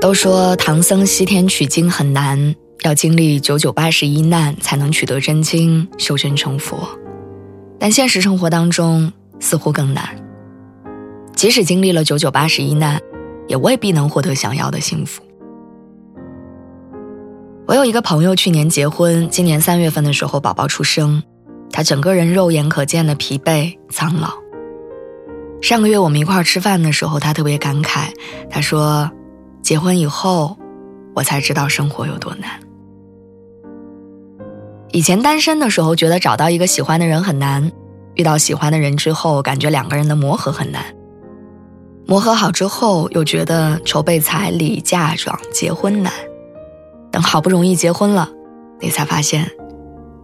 都说唐僧西天取经很难，要经历九九八十一难才能取得真经，修真成佛。但现实生活当中似乎更难。即使经历了九九八十一难，也未必能获得想要的幸福。我有一个朋友，去年结婚，今年三月份的时候宝宝出生，他整个人肉眼可见的疲惫苍老。上个月我们一块儿吃饭的时候，他特别感慨，他说。结婚以后，我才知道生活有多难。以前单身的时候，觉得找到一个喜欢的人很难；遇到喜欢的人之后，感觉两个人的磨合很难。磨合好之后，又觉得筹备彩礼、嫁妆、结婚难。等好不容易结婚了，你才发现，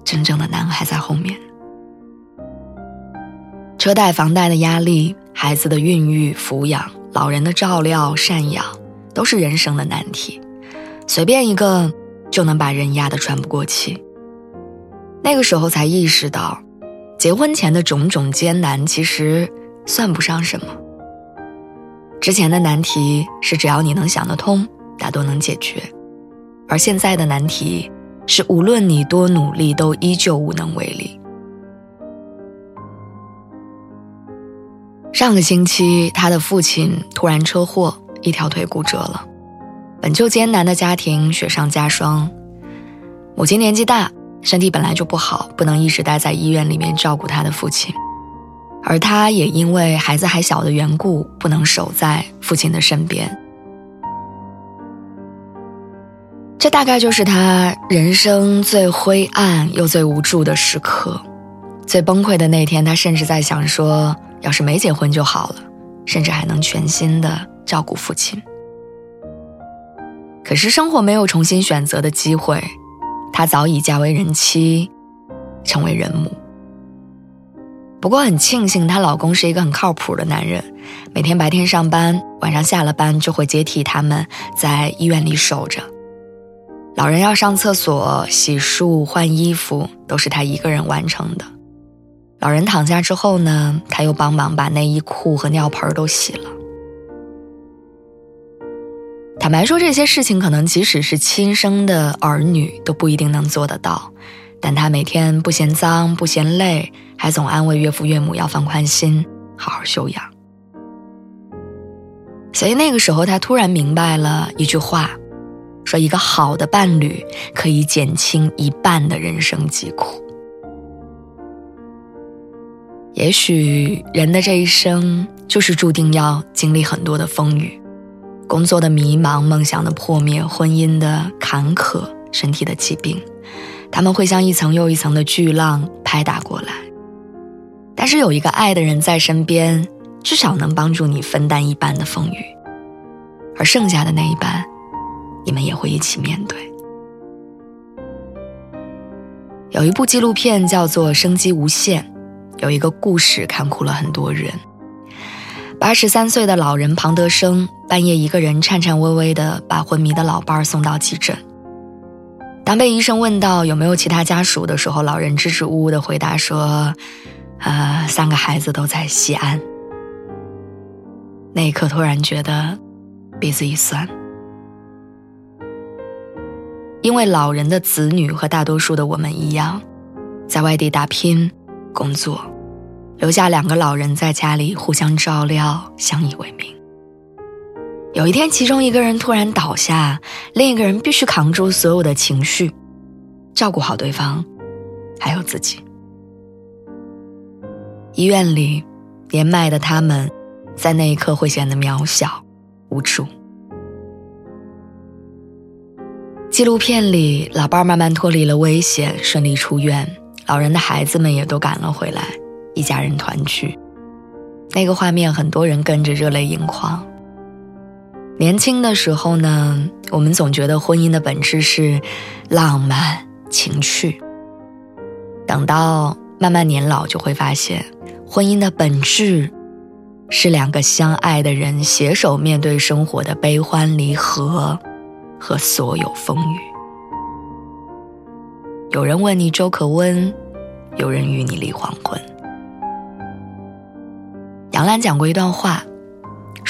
真正的难还在后面。车贷、房贷的压力，孩子的孕育、抚养，老人的照料、赡养。都是人生的难题，随便一个就能把人压得喘不过气。那个时候才意识到，结婚前的种种艰难其实算不上什么。之前的难题是只要你能想得通，大多能解决；而现在的难题是无论你多努力，都依旧无能为力。上个星期，他的父亲突然车祸。一条腿骨折了，本就艰难的家庭雪上加霜。母亲年纪大，身体本来就不好，不能一直待在医院里面照顾他的父亲，而他也因为孩子还小的缘故，不能守在父亲的身边。这大概就是他人生最灰暗又最无助的时刻。最崩溃的那天，他甚至在想说：要是没结婚就好了，甚至还能全新的。照顾父亲，可是生活没有重新选择的机会，她早已嫁为人妻，成为人母。不过很庆幸，她老公是一个很靠谱的男人，每天白天上班，晚上下了班就会接替他们在医院里守着。老人要上厕所、洗漱、换衣服，都是他一个人完成的。老人躺下之后呢，他又帮忙把内衣裤和尿盆都洗了。坦白说，这些事情可能即使是亲生的儿女都不一定能做得到，但他每天不嫌脏不嫌累，还总安慰岳父岳母要放宽心，好好休养。所以那个时候，他突然明白了一句话，说一个好的伴侣可以减轻一半的人生疾苦。也许人的这一生就是注定要经历很多的风雨。工作的迷茫，梦想的破灭，婚姻的坎坷，身体的疾病，他们会像一层又一层的巨浪拍打过来。但是有一个爱的人在身边，至少能帮助你分担一半的风雨，而剩下的那一半，你们也会一起面对。有一部纪录片叫做《生机无限》，有一个故事看哭了很多人。八十三岁的老人庞德生半夜一个人颤颤巍巍地把昏迷的老伴儿送到急诊。当被医生问到有没有其他家属的时候，老人支支吾吾地回答说：“呃，三个孩子都在西安。”那一刻，突然觉得鼻子一酸，因为老人的子女和大多数的我们一样，在外地打拼工作。留下两个老人在家里互相照料，相依为命。有一天，其中一个人突然倒下，另一个人必须扛住所有的情绪，照顾好对方，还有自己。医院里，年迈的他们，在那一刻会显得渺小、无助。纪录片里，老伴儿慢慢脱离了危险，顺利出院，老人的孩子们也都赶了回来。一家人团聚，那个画面，很多人跟着热泪盈眶。年轻的时候呢，我们总觉得婚姻的本质是浪漫情趣。等到慢慢年老，就会发现，婚姻的本质是两个相爱的人携手面对生活的悲欢离合和所有风雨。有人问你粥可温，有人与你立黄昏。杨澜讲过一段话。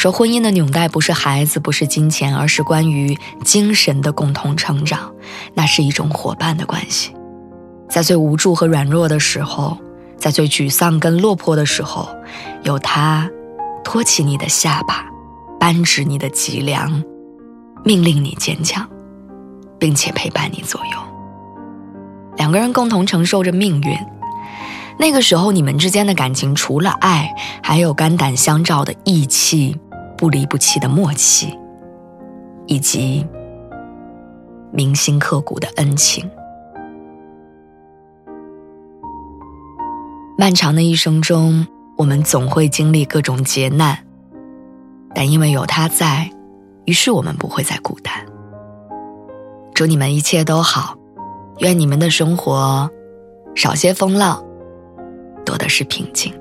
说婚姻的纽带不是孩子，不是金钱，而是关于精神的共同成长。那是一种伙伴的关系，在最无助和软弱的时候，在最沮丧跟落魄的时候，有他托起你的下巴，扳直你的脊梁，命令你坚强，并且陪伴你左右。两个人共同承受着命运。那个时候，你们之间的感情除了爱，还有肝胆相照的义气。不离不弃的默契，以及铭心刻骨的恩情。漫长的一生中，我们总会经历各种劫难，但因为有他在，于是我们不会再孤单。祝你们一切都好，愿你们的生活少些风浪，多的是平静。